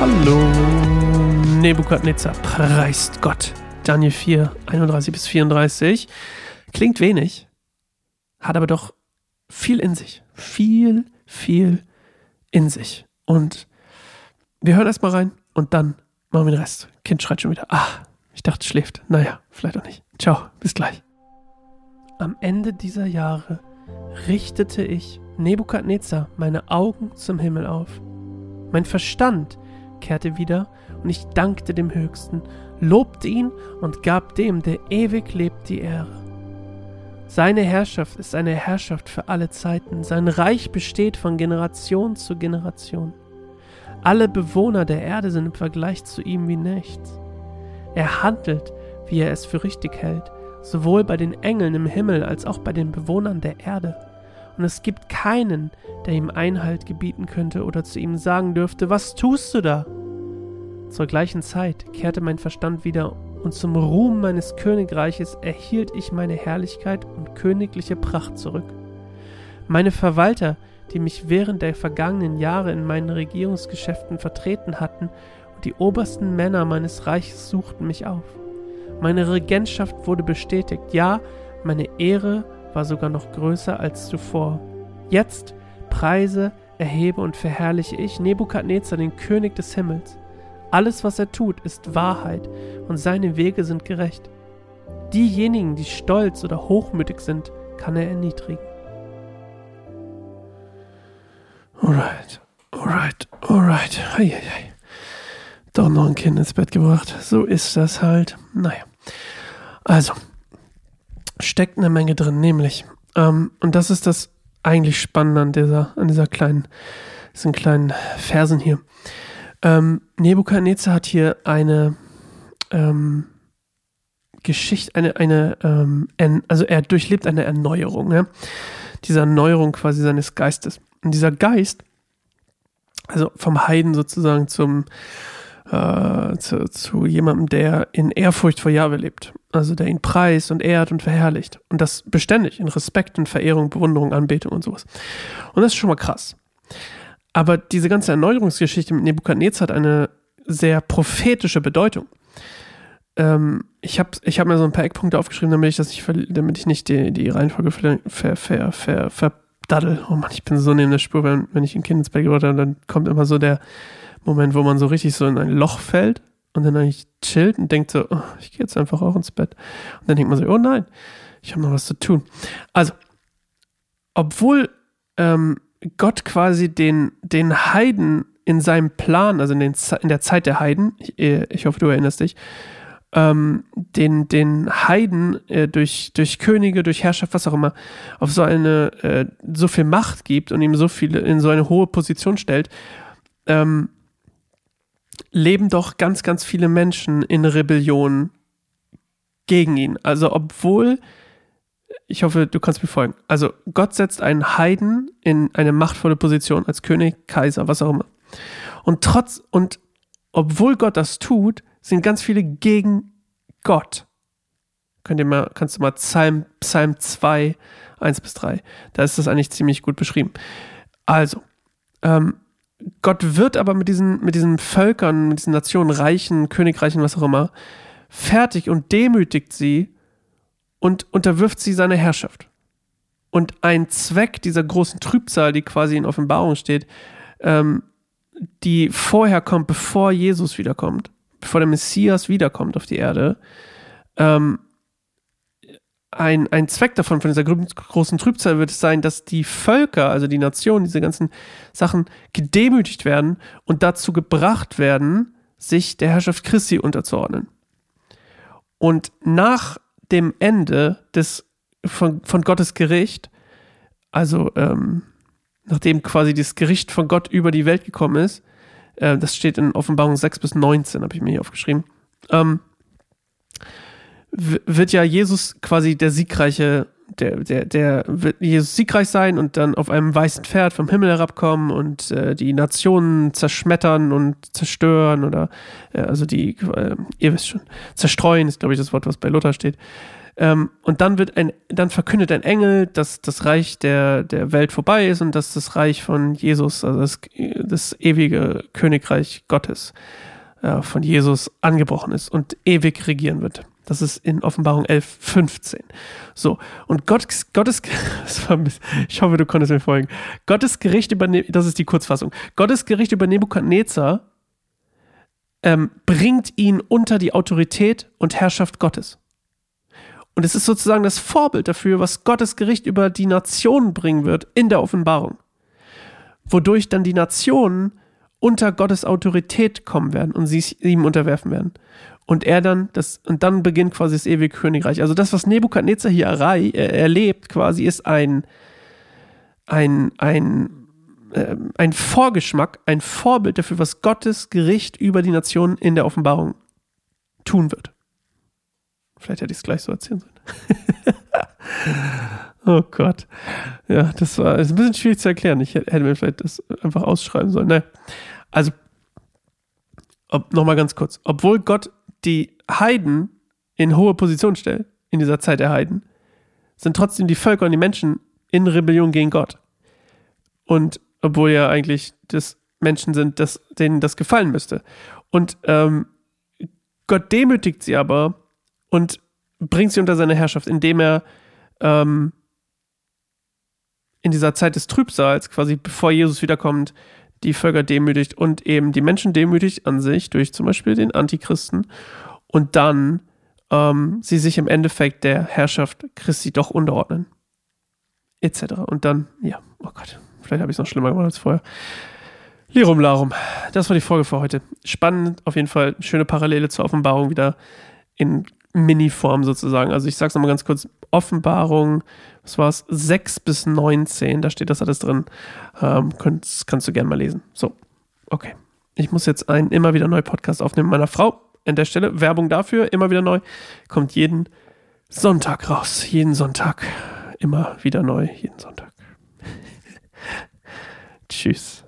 Hallo, Nebukadnezar, preist Gott. Daniel 4, 31 bis 34. Klingt wenig, hat aber doch viel in sich. Viel, viel in sich. Und wir hören erstmal rein und dann machen wir den Rest. Kind schreit schon wieder. Ah, ich dachte, es schläft. Naja, vielleicht auch nicht. Ciao, bis gleich. Am Ende dieser Jahre richtete ich, Nebukadnezar, meine Augen zum Himmel auf. Mein Verstand kehrte wieder und ich dankte dem Höchsten, lobte ihn und gab dem, der ewig lebt, die Ehre. Seine Herrschaft ist eine Herrschaft für alle Zeiten, sein Reich besteht von Generation zu Generation. Alle Bewohner der Erde sind im Vergleich zu ihm wie nichts. Er handelt, wie er es für richtig hält, sowohl bei den Engeln im Himmel als auch bei den Bewohnern der Erde. Und es gibt keinen, der ihm Einhalt gebieten könnte oder zu ihm sagen dürfte, was tust du da? Zur gleichen Zeit kehrte mein Verstand wieder und zum Ruhm meines Königreiches erhielt ich meine Herrlichkeit und königliche Pracht zurück. Meine Verwalter, die mich während der vergangenen Jahre in meinen Regierungsgeschäften vertreten hatten, und die obersten Männer meines Reiches suchten mich auf. Meine Regentschaft wurde bestätigt, ja, meine Ehre war sogar noch größer als zuvor. Jetzt preise, erhebe und verherrliche ich Nebukadnezar, den König des Himmels. Alles, was er tut, ist Wahrheit und seine Wege sind gerecht. Diejenigen, die stolz oder hochmütig sind, kann er erniedrigen. Alright, alright, alright. Hei, hei, hei. Doch noch ein Kind ins Bett gebracht. So ist das halt. Naja. Also, steckt eine Menge drin, nämlich, ähm, und das ist das eigentlich Spannende an dieser, an dieser kleinen, diesen kleinen Versen hier. Ähm, Nebukadnezar hat hier eine ähm, Geschichte, eine, eine, ähm, also er durchlebt eine Erneuerung, ne? Diese Erneuerung quasi seines Geistes. Und dieser Geist, also vom Heiden sozusagen zum, äh, zu, zu jemandem, der in Ehrfurcht vor Jahwe lebt. Also der ihn preist und ehrt und verherrlicht. Und das beständig in Respekt und Verehrung, Bewunderung, Anbetung und sowas. Und das ist schon mal krass. Aber diese ganze Erneuerungsgeschichte mit Nebukadnezar hat eine sehr prophetische Bedeutung. Ähm, ich habe ich hab mir so ein paar Eckpunkte aufgeschrieben, damit ich das nicht, damit ich nicht die, die Reihenfolge ver, ver, ver, ver, verdaddel. Oh Mann, ich bin so neben der Spur, wenn, wenn ich ein Kind ins Bett gebracht habe, dann kommt immer so der Moment, wo man so richtig so in ein Loch fällt und dann eigentlich chillt und denkt so, oh, ich gehe jetzt einfach auch ins Bett. Und dann denkt man so, oh nein, ich habe noch was zu tun. Also, obwohl ähm, Gott quasi den, den Heiden in seinem Plan, also in, den, in der Zeit der Heiden, ich, äh, ich hoffe, du erinnerst dich, ähm, den, den Heiden äh, durch, durch Könige, durch Herrschaft, was auch immer, auf so eine, äh, so viel Macht gibt und ihm so viele, in so eine hohe Position stellt, ähm, leben doch ganz, ganz viele Menschen in Rebellion gegen ihn. Also, obwohl ich hoffe, du kannst mir folgen. Also Gott setzt einen Heiden in eine machtvolle Position als König, Kaiser, was auch immer. Und trotz und obwohl Gott das tut, sind ganz viele gegen Gott. Könnt ihr mal, kannst du mal Psalm, Psalm 2, 1 bis 3. Da ist das eigentlich ziemlich gut beschrieben. Also, ähm, Gott wird aber mit diesen, mit diesen Völkern, mit diesen Nationen, Reichen, Königreichen, was auch immer, fertig und demütigt sie und unterwirft sie seiner Herrschaft. Und ein Zweck dieser großen Trübsal, die quasi in Offenbarung steht, ähm, die vorher kommt, bevor Jesus wiederkommt, bevor der Messias wiederkommt auf die Erde, ähm, ein, ein Zweck davon, von dieser großen Trübsal wird es sein, dass die Völker, also die Nationen, diese ganzen Sachen gedemütigt werden und dazu gebracht werden, sich der Herrschaft Christi unterzuordnen. Und nach dem Ende des, von, von Gottes Gericht, also ähm, nachdem quasi das Gericht von Gott über die Welt gekommen ist, äh, das steht in Offenbarung 6 bis 19, habe ich mir hier aufgeschrieben, ähm, wird ja Jesus quasi der siegreiche, der, der, der wird Jesus siegreich sein und dann auf einem weißen Pferd vom Himmel herabkommen und äh, die Nationen zerschmettern und zerstören oder äh, also die, äh, ihr wisst schon, zerstreuen ist, glaube ich, das Wort, was bei Luther steht. Ähm, und dann wird ein, dann verkündet ein Engel, dass das Reich der, der Welt vorbei ist und dass das Reich von Jesus, also das, das ewige Königreich Gottes äh, von Jesus angebrochen ist und ewig regieren wird. Das ist in Offenbarung 11, 15. So. Und Gott, Gottes, ich hoffe, du konntest mir folgen. Gottes Gericht über, ne, das ist die Kurzfassung. Gottes Gericht über Nebukadnezar ähm, bringt ihn unter die Autorität und Herrschaft Gottes. Und es ist sozusagen das Vorbild dafür, was Gottes Gericht über die Nationen bringen wird in der Offenbarung. Wodurch dann die Nationen unter Gottes Autorität kommen werden und sie ihm unterwerfen werden. Und er dann, das, und dann beginnt quasi das ewige Königreich. Also das, was Nebukadnezar hier errei, äh, erlebt, quasi, ist ein, ein, ein, äh, ein Vorgeschmack, ein Vorbild dafür, was Gottes Gericht über die Nationen in der Offenbarung tun wird. Vielleicht hätte ich es gleich so erzählen sollen. oh Gott. Ja, das war ist ein bisschen schwierig zu erklären. Ich hätte mir vielleicht das einfach ausschreiben sollen. Naja. Also, nochmal ganz kurz. Obwohl Gott die Heiden in hohe Position stellt, in dieser Zeit der Heiden, sind trotzdem die Völker und die Menschen in Rebellion gegen Gott. Und obwohl ja eigentlich das Menschen sind, das, denen das gefallen müsste. Und ähm, Gott demütigt sie aber und bringt sie unter seine Herrschaft, indem er ähm, in dieser Zeit des Trübsals, quasi bevor Jesus wiederkommt, die Völker demütigt und eben die Menschen demütigt an sich durch zum Beispiel den Antichristen und dann ähm, sie sich im Endeffekt der Herrschaft Christi doch unterordnen. Etc. Und dann, ja, oh Gott, vielleicht habe ich es noch schlimmer gemacht als vorher. Lirum Larum. Das war die Folge für heute. Spannend, auf jeden Fall. Schöne Parallele zur Offenbarung wieder in Mini-Form sozusagen. Also ich sag's nochmal ganz kurz, Offenbarung, was war es, 6 bis 19, da steht das alles drin. Ähm, kannst, kannst du gerne mal lesen. So, okay. Ich muss jetzt einen immer wieder neu Podcast aufnehmen meiner Frau. An der Stelle Werbung dafür, immer wieder neu. Kommt jeden Sonntag raus. Jeden Sonntag. Immer wieder neu, jeden Sonntag. Tschüss.